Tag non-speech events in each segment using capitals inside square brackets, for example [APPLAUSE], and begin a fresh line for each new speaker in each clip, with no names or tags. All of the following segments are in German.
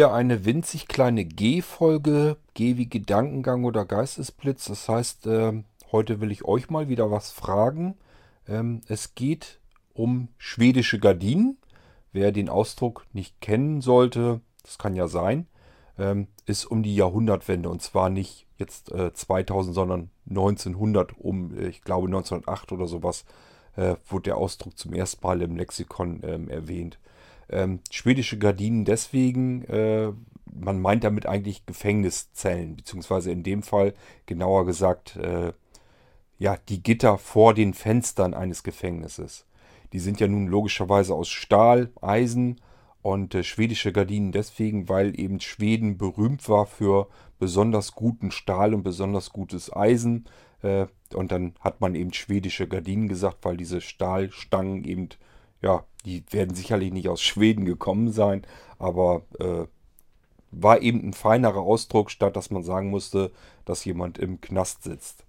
Wieder eine winzig kleine G-Folge, G wie Gedankengang oder Geistesblitz. Das heißt, äh, heute will ich euch mal wieder was fragen. Ähm, es geht um schwedische Gardinen. Wer den Ausdruck nicht kennen sollte, das kann ja sein, ähm, ist um die Jahrhundertwende. Und zwar nicht jetzt äh, 2000, sondern 1900, um, äh, ich glaube 1908 oder sowas, äh, wurde der Ausdruck zum ersten Mal im Lexikon ähm, erwähnt. Ähm, schwedische Gardinen deswegen, äh, man meint damit eigentlich Gefängniszellen, beziehungsweise in dem Fall genauer gesagt, äh, ja, die Gitter vor den Fenstern eines Gefängnisses. Die sind ja nun logischerweise aus Stahl, Eisen und äh, schwedische Gardinen deswegen, weil eben Schweden berühmt war für besonders guten Stahl und besonders gutes Eisen. Äh, und dann hat man eben schwedische Gardinen gesagt, weil diese Stahlstangen eben ja, die werden sicherlich nicht aus Schweden gekommen sein, aber äh, war eben ein feinerer Ausdruck, statt dass man sagen musste, dass jemand im Knast sitzt.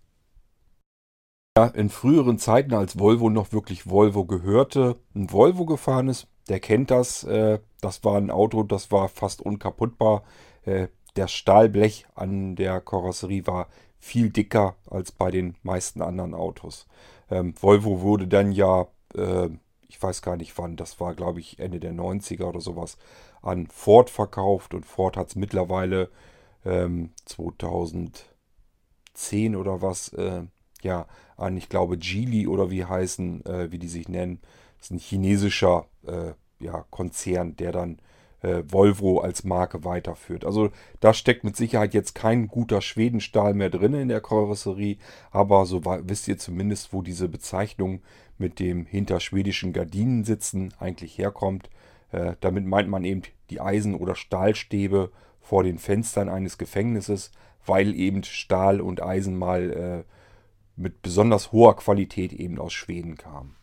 Ja, in früheren Zeiten, als Volvo noch wirklich Volvo gehörte, ein Volvo gefahren ist, der kennt das. Äh, das war ein Auto, das war fast unkaputtbar. Äh, der Stahlblech an der Karosserie war viel dicker als bei den meisten anderen Autos. Ähm, Volvo wurde dann ja äh, ich weiß gar nicht wann, das war glaube ich Ende der 90er oder sowas, an Ford verkauft und Ford hat es mittlerweile ähm, 2010 oder was, äh, ja, an, ich glaube, Geely oder wie heißen, äh, wie die sich nennen. Das ist ein chinesischer äh, ja, Konzern, der dann äh, Volvo als Marke weiterführt. Also da steckt mit Sicherheit jetzt kein guter Schwedenstahl mehr drin in der Karosserie, aber so wisst ihr zumindest, wo diese Bezeichnung mit dem hinter schwedischen Gardinen sitzen eigentlich herkommt. Äh, damit meint man eben die Eisen- oder Stahlstäbe vor den Fenstern eines Gefängnisses, weil eben Stahl und Eisen mal äh, mit besonders hoher Qualität eben aus Schweden kamen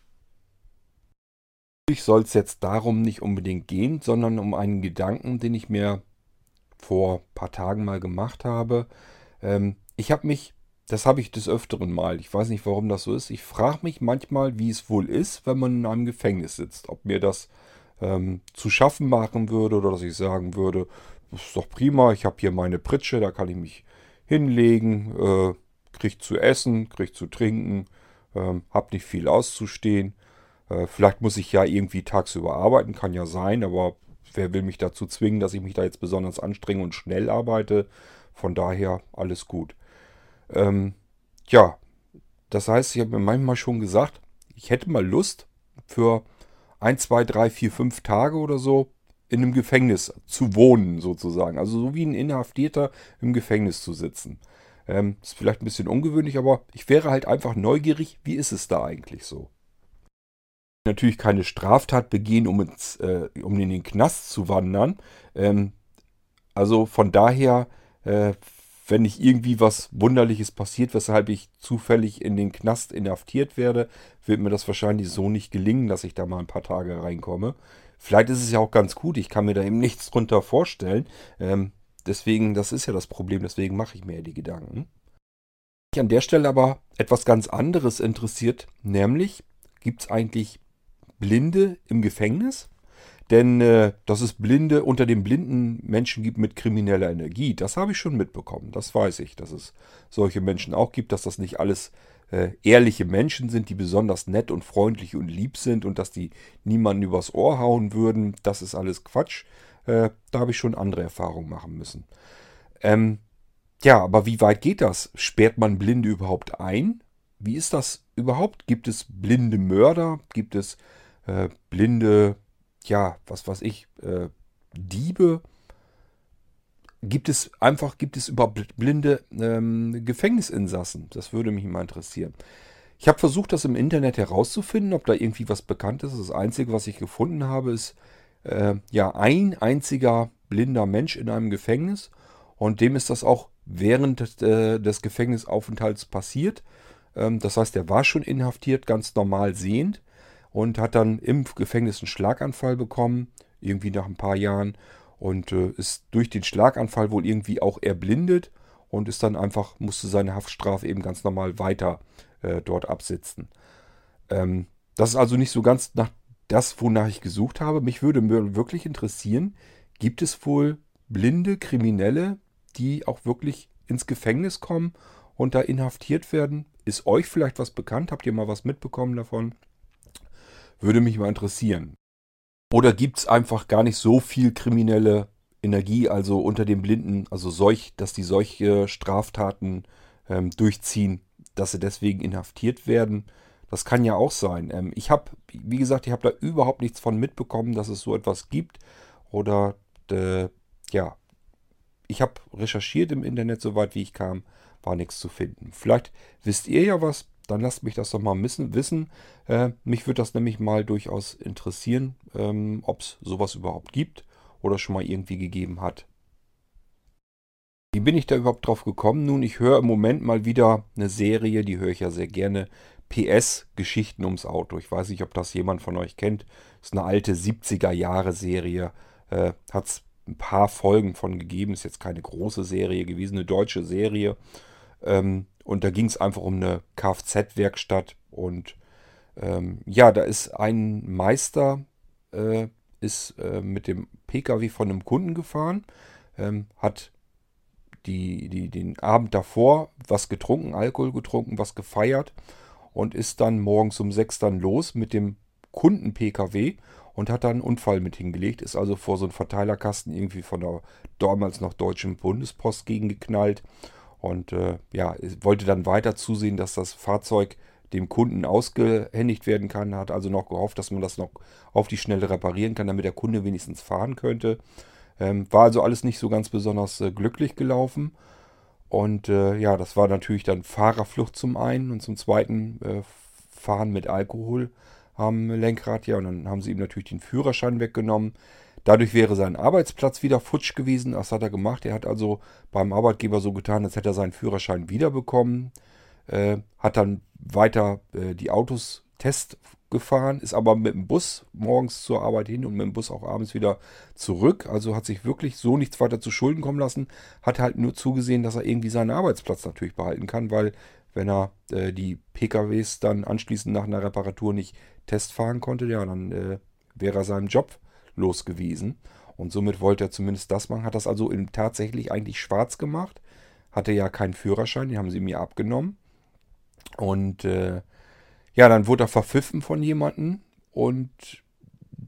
soll es jetzt darum nicht unbedingt gehen, sondern um einen Gedanken, den ich mir vor ein paar Tagen mal gemacht habe. Ähm, ich habe mich, das habe ich des Öfteren mal, ich weiß nicht, warum das so ist, ich frage mich manchmal, wie es wohl ist, wenn man in einem Gefängnis sitzt. Ob mir das ähm, zu schaffen machen würde oder dass ich sagen würde, das ist doch prima, ich habe hier meine Pritsche, da kann ich mich hinlegen, äh, krieg zu essen, krieg zu trinken, ähm, habe nicht viel auszustehen. Äh, vielleicht muss ich ja irgendwie tagsüber arbeiten, kann ja sein, aber wer will mich dazu zwingen, dass ich mich da jetzt besonders anstrenge und schnell arbeite? Von daher alles gut. Ähm, ja, das heißt, ich habe mir manchmal schon gesagt, ich hätte mal Lust für ein, zwei, drei, vier, fünf Tage oder so in einem Gefängnis zu wohnen, sozusagen. Also so wie ein Inhaftierter im Gefängnis zu sitzen. Ähm, ist vielleicht ein bisschen ungewöhnlich, aber ich wäre halt einfach neugierig, wie ist es da eigentlich so? Natürlich keine Straftat begehen, um, ins, äh, um in den Knast zu wandern. Ähm, also von daher, äh, wenn nicht irgendwie was Wunderliches passiert, weshalb ich zufällig in den Knast inhaftiert werde, wird mir das wahrscheinlich so nicht gelingen, dass ich da mal ein paar Tage reinkomme. Vielleicht ist es ja auch ganz gut, ich kann mir da eben nichts drunter vorstellen. Ähm, deswegen, das ist ja das Problem, deswegen mache ich mir ja die Gedanken. Mich an der Stelle aber etwas ganz anderes interessiert, nämlich gibt es eigentlich Blinde im Gefängnis. Denn äh, dass es Blinde unter den blinden Menschen gibt mit krimineller Energie, das habe ich schon mitbekommen. Das weiß ich, dass es solche Menschen auch gibt, dass das nicht alles äh, ehrliche Menschen sind, die besonders nett und freundlich und lieb sind und dass die niemanden übers Ohr hauen würden. Das ist alles Quatsch. Äh, da habe ich schon andere Erfahrungen machen müssen. Ähm, ja, aber wie weit geht das? Sperrt man Blinde überhaupt ein? Wie ist das überhaupt? Gibt es blinde Mörder? Gibt es äh, blinde, ja, was weiß ich, äh, Diebe. Gibt es einfach, gibt es überhaupt blinde ähm, Gefängnisinsassen? Das würde mich mal interessieren. Ich habe versucht, das im Internet herauszufinden, ob da irgendwie was bekannt ist. Das Einzige, was ich gefunden habe, ist äh, ja ein einziger blinder Mensch in einem Gefängnis. Und dem ist das auch während äh, des Gefängnisaufenthalts passiert. Ähm, das heißt, er war schon inhaftiert, ganz normal sehend und hat dann im Gefängnis einen Schlaganfall bekommen, irgendwie nach ein paar Jahren und äh, ist durch den Schlaganfall wohl irgendwie auch erblindet und ist dann einfach, musste seine Haftstrafe eben ganz normal weiter äh, dort absitzen. Ähm, das ist also nicht so ganz nach das, wonach ich gesucht habe. Mich würde wirklich interessieren, gibt es wohl blinde Kriminelle, die auch wirklich ins Gefängnis kommen und da inhaftiert werden. Ist euch vielleicht was bekannt? Habt ihr mal was mitbekommen davon? Würde mich mal interessieren. Oder gibt es einfach gar nicht so viel kriminelle Energie, also unter den Blinden, also solch, dass die solche Straftaten ähm, durchziehen, dass sie deswegen inhaftiert werden? Das kann ja auch sein. Ähm, ich habe, wie gesagt, ich habe da überhaupt nichts von mitbekommen, dass es so etwas gibt. Oder, äh, ja, ich habe recherchiert im Internet, soweit wie ich kam, war nichts zu finden. Vielleicht wisst ihr ja was, dann lasst mich das doch mal wissen. Äh, mich würde das nämlich mal durchaus interessieren, ähm, ob es sowas überhaupt gibt oder schon mal irgendwie gegeben hat. Wie bin ich da überhaupt drauf gekommen? Nun, ich höre im Moment mal wieder eine Serie, die höre ich ja sehr gerne. PS Geschichten ums Auto. Ich weiß nicht, ob das jemand von euch kennt. Ist eine alte 70er Jahre Serie. Äh, Hat es ein paar Folgen von gegeben. Ist jetzt keine große Serie gewesen, eine deutsche Serie. Ähm, und da ging es einfach um eine Kfz-Werkstatt. Und ähm, ja, da ist ein Meister, äh, ist äh, mit dem Pkw von einem Kunden gefahren, ähm, hat die, die, den Abend davor was getrunken, Alkohol getrunken, was gefeiert und ist dann morgens um sechs dann los mit dem Kunden-Pkw und hat dann einen Unfall mit hingelegt, ist also vor so einem Verteilerkasten irgendwie von der damals noch deutschen Bundespost gegengeknallt und äh, ja, wollte dann weiter zusehen, dass das Fahrzeug dem Kunden ausgehändigt werden kann. Hat also noch gehofft, dass man das noch auf die Schnelle reparieren kann, damit der Kunde wenigstens fahren könnte. Ähm, war also alles nicht so ganz besonders äh, glücklich gelaufen. Und äh, ja, das war natürlich dann Fahrerflucht zum einen und zum zweiten äh, Fahren mit Alkohol am Lenkrad. Ja, und dann haben sie ihm natürlich den Führerschein weggenommen. Dadurch wäre sein Arbeitsplatz wieder futsch gewesen. Das hat er gemacht. Er hat also beim Arbeitgeber so getan, als hätte er seinen Führerschein wiederbekommen. Äh, hat dann weiter äh, die Autos Test gefahren, ist aber mit dem Bus morgens zur Arbeit hin und mit dem Bus auch abends wieder zurück. Also hat sich wirklich so nichts weiter zu Schulden kommen lassen. Hat halt nur zugesehen, dass er irgendwie seinen Arbeitsplatz natürlich behalten kann, weil wenn er äh, die PKWs dann anschließend nach einer Reparatur nicht testfahren konnte, ja, dann äh, wäre er seinem Job los gewesen. Und somit wollte er zumindest das machen. Hat das also tatsächlich eigentlich schwarz gemacht. Hatte ja keinen Führerschein, den haben sie mir abgenommen. Und äh, ja, dann wurde er verpfiffen von jemandem und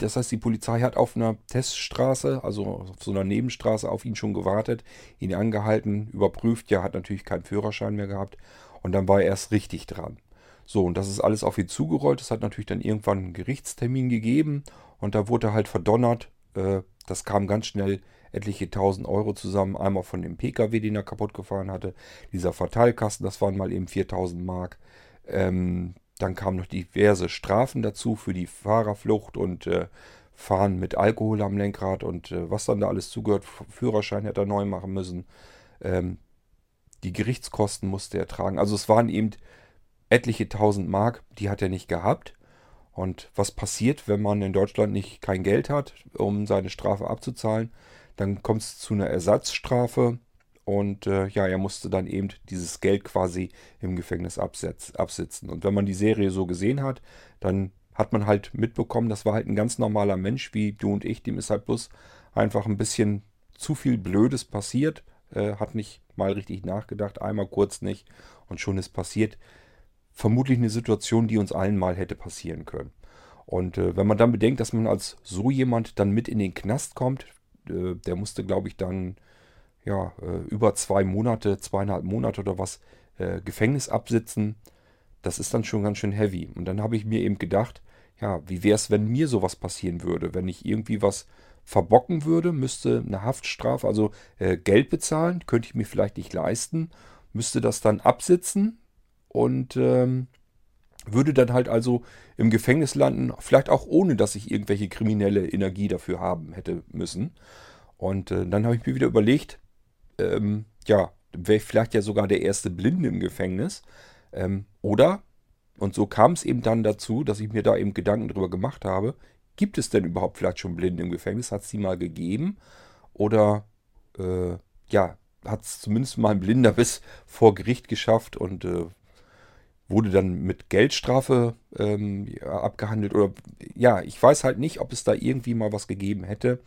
das heißt, die Polizei hat auf einer Teststraße, also auf so einer Nebenstraße, auf ihn schon gewartet, ihn angehalten, überprüft. Ja, hat natürlich keinen Führerschein mehr gehabt. Und dann war er erst richtig dran. So, und das ist alles auf ihn zugerollt. Es hat natürlich dann irgendwann einen Gerichtstermin gegeben. Und da wurde halt verdonnert. Äh, das kam ganz schnell etliche tausend Euro zusammen. Einmal von dem PKW, den er kaputt gefahren hatte. Dieser Verteilkasten, das waren mal eben 4000 Mark. Ähm, dann kamen noch diverse Strafen dazu für die Fahrerflucht und äh, Fahren mit Alkohol am Lenkrad und äh, was dann da alles zugehört. Führerschein hätte er neu machen müssen. Ähm, die Gerichtskosten musste er tragen. Also es waren eben etliche tausend Mark, die hat er nicht gehabt. Und was passiert, wenn man in Deutschland nicht kein Geld hat, um seine Strafe abzuzahlen? Dann kommt es zu einer Ersatzstrafe und äh, ja, er musste dann eben dieses Geld quasi im Gefängnis absetz, absitzen. Und wenn man die Serie so gesehen hat, dann hat man halt mitbekommen, das war halt ein ganz normaler Mensch wie du und ich. Dem ist halt bloß einfach ein bisschen zu viel Blödes passiert. Äh, hat nicht mal richtig nachgedacht, einmal kurz nicht und schon ist passiert. Vermutlich eine Situation, die uns allen mal hätte passieren können. Und äh, wenn man dann bedenkt, dass man als so jemand dann mit in den Knast kommt, äh, der musste, glaube ich, dann ja, äh, über zwei Monate, zweieinhalb Monate oder was äh, Gefängnis absitzen, das ist dann schon ganz schön heavy. Und dann habe ich mir eben gedacht, ja, wie wäre es, wenn mir sowas passieren würde? Wenn ich irgendwie was verbocken würde, müsste eine Haftstrafe, also äh, Geld bezahlen, könnte ich mir vielleicht nicht leisten, müsste das dann absitzen und ähm, würde dann halt also im Gefängnis landen, vielleicht auch ohne, dass ich irgendwelche kriminelle Energie dafür haben hätte müssen. Und äh, dann habe ich mir wieder überlegt, ähm, ja, wäre ich vielleicht ja sogar der erste Blinde im Gefängnis. Ähm, oder, und so kam es eben dann dazu, dass ich mir da eben Gedanken drüber gemacht habe, gibt es denn überhaupt vielleicht schon Blinde im Gefängnis? Hat es die mal gegeben? Oder, äh, ja, hat es zumindest mal ein Blinder bis [LAUGHS] vor Gericht geschafft und äh, wurde dann mit Geldstrafe ähm, ja, abgehandelt. Oder ja, ich weiß halt nicht, ob es da irgendwie mal was gegeben hätte.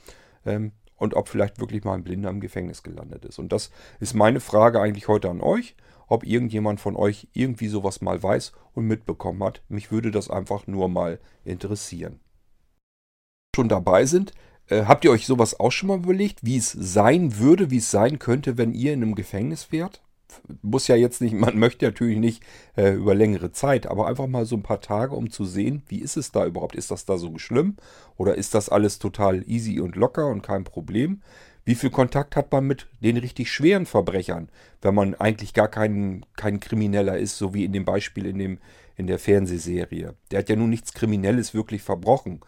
Ähm, und ob vielleicht wirklich mal ein Blinder im Gefängnis gelandet ist. Und das ist meine Frage eigentlich heute an euch, ob irgendjemand von euch irgendwie sowas mal weiß und mitbekommen hat. Mich würde das einfach nur mal interessieren. Schon dabei sind, äh, habt ihr euch sowas auch schon mal überlegt, wie es sein würde, wie es sein könnte, wenn ihr in einem Gefängnis wärt? Muss ja jetzt nicht, [LAUGHS] man möchte natürlich nicht äh, über längere Zeit, aber einfach mal so ein paar Tage, um zu sehen, wie ist es da überhaupt? Ist das da so schlimm? Oder ist das alles total easy und locker und kein Problem? Wie viel Kontakt hat man mit den richtig schweren Verbrechern, wenn man eigentlich gar kein, kein Krimineller ist, so wie in dem Beispiel in, dem, in der Fernsehserie? Der hat ja nun nichts Kriminelles wirklich verbrochen.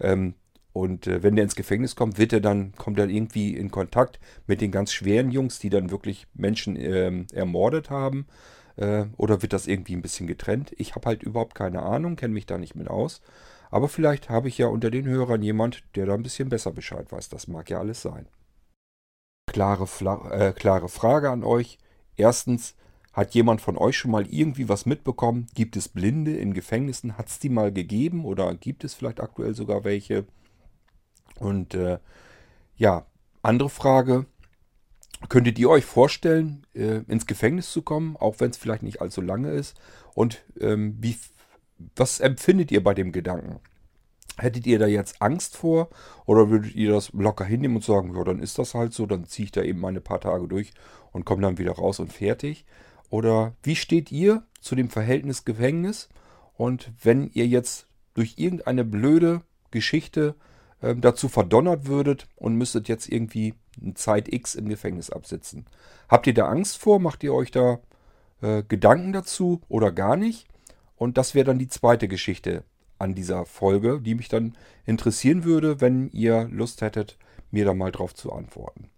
Ähm, und äh, wenn der ins Gefängnis kommt, wird er dann, kommt er irgendwie in Kontakt mit den ganz schweren Jungs, die dann wirklich Menschen ähm, ermordet haben. Äh, oder wird das irgendwie ein bisschen getrennt? Ich habe halt überhaupt keine Ahnung, kenne mich da nicht mit aus. Aber vielleicht habe ich ja unter den Hörern jemand, der da ein bisschen besser Bescheid weiß. Das mag ja alles sein. Klare, äh, klare Frage an euch. Erstens, hat jemand von euch schon mal irgendwie was mitbekommen? Gibt es Blinde in Gefängnissen? Hat es die mal gegeben oder gibt es vielleicht aktuell sogar welche? Und äh, ja, andere Frage. Könntet ihr euch vorstellen, äh, ins Gefängnis zu kommen, auch wenn es vielleicht nicht allzu lange ist? Und ähm, wie, was empfindet ihr bei dem Gedanken? Hättet ihr da jetzt Angst vor oder würdet ihr das locker hinnehmen und sagen, ja, dann ist das halt so, dann ziehe ich da eben meine paar Tage durch und komme dann wieder raus und fertig? Oder wie steht ihr zu dem Verhältnis Gefängnis? Und wenn ihr jetzt durch irgendeine blöde Geschichte dazu verdonnert würdet und müsstet jetzt irgendwie eine Zeit X im Gefängnis absitzen. Habt ihr da Angst vor? Macht ihr euch da äh, Gedanken dazu oder gar nicht? Und das wäre dann die zweite Geschichte an dieser Folge, die mich dann interessieren würde, wenn ihr Lust hättet, mir da mal drauf zu antworten.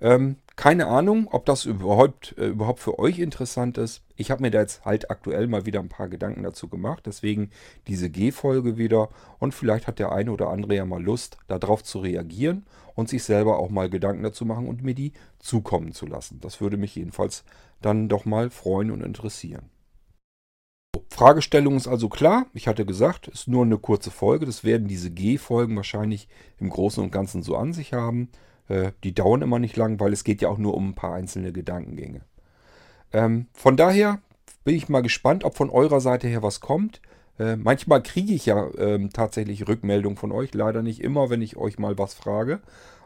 Ähm, keine Ahnung, ob das überhaupt, äh, überhaupt für euch interessant ist. Ich habe mir da jetzt halt aktuell mal wieder ein paar Gedanken dazu gemacht. Deswegen diese G-Folge wieder. Und vielleicht hat der eine oder andere ja mal Lust, darauf zu reagieren und sich selber auch mal Gedanken dazu machen und mir die zukommen zu lassen. Das würde mich jedenfalls dann doch mal freuen und interessieren. Fragestellung ist also klar. Ich hatte gesagt, es ist nur eine kurze Folge. Das werden diese G-Folgen wahrscheinlich im Großen und Ganzen so an sich haben. Äh, die dauern immer nicht lang, weil es geht ja auch nur um ein paar einzelne Gedankengänge. Ähm, von daher bin ich mal gespannt, ob von eurer Seite her was kommt. Äh, manchmal kriege ich ja ähm, tatsächlich Rückmeldungen von euch. Leider nicht immer, wenn ich euch mal was frage.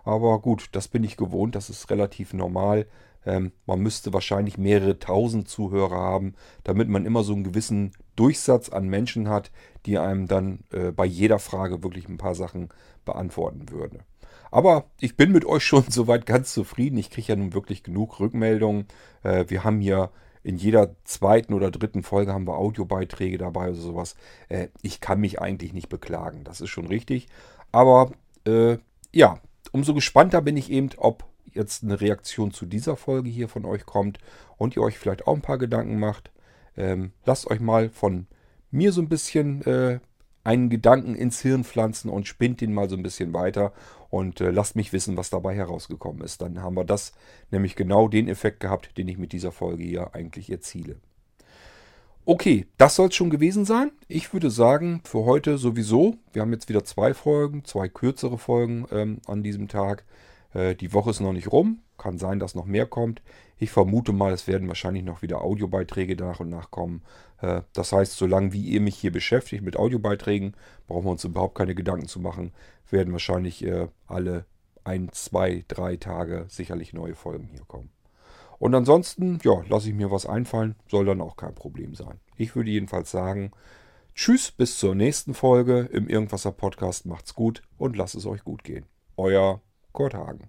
Aber gut, das bin ich gewohnt. Das ist relativ normal. Ähm, man müsste wahrscheinlich mehrere tausend Zuhörer haben, damit man immer so einen gewissen Durchsatz an Menschen hat, die einem dann äh, bei jeder Frage wirklich ein paar Sachen beantworten würden. Aber ich bin mit euch schon [LAUGHS] soweit ganz zufrieden. Ich kriege ja nun wirklich genug Rückmeldungen. Äh, wir haben hier in jeder zweiten oder dritten Folge haben wir Audiobeiträge dabei oder sowas. Äh, ich kann mich eigentlich nicht beklagen. Das ist schon richtig. Aber äh, ja, umso gespannter bin ich eben, ob jetzt eine Reaktion zu dieser Folge hier von euch kommt und ihr euch vielleicht auch ein paar Gedanken macht. Ähm, lasst euch mal von mir so ein bisschen äh, einen Gedanken ins Hirn pflanzen und spinnt den mal so ein bisschen weiter und äh, lasst mich wissen, was dabei herausgekommen ist. Dann haben wir das nämlich genau den Effekt gehabt, den ich mit dieser Folge hier eigentlich erziele. Okay, das soll es schon gewesen sein. Ich würde sagen, für heute sowieso. Wir haben jetzt wieder zwei Folgen, zwei kürzere Folgen ähm, an diesem Tag. Äh, die Woche ist noch nicht rum. Kann sein, dass noch mehr kommt. Ich vermute mal, es werden wahrscheinlich noch wieder Audiobeiträge nach und nach kommen. Äh, das heißt, solange wie ihr mich hier beschäftigt mit Audiobeiträgen, brauchen wir uns überhaupt keine Gedanken zu machen. Werden wahrscheinlich äh, alle ein, zwei, drei Tage sicherlich neue Folgen hier kommen. Und ansonsten, ja, lasse ich mir was einfallen, soll dann auch kein Problem sein. Ich würde jedenfalls sagen, tschüss, bis zur nächsten Folge im Irgendwasser Podcast. Macht's gut und lasst es euch gut gehen. Euer Kurt Hagen.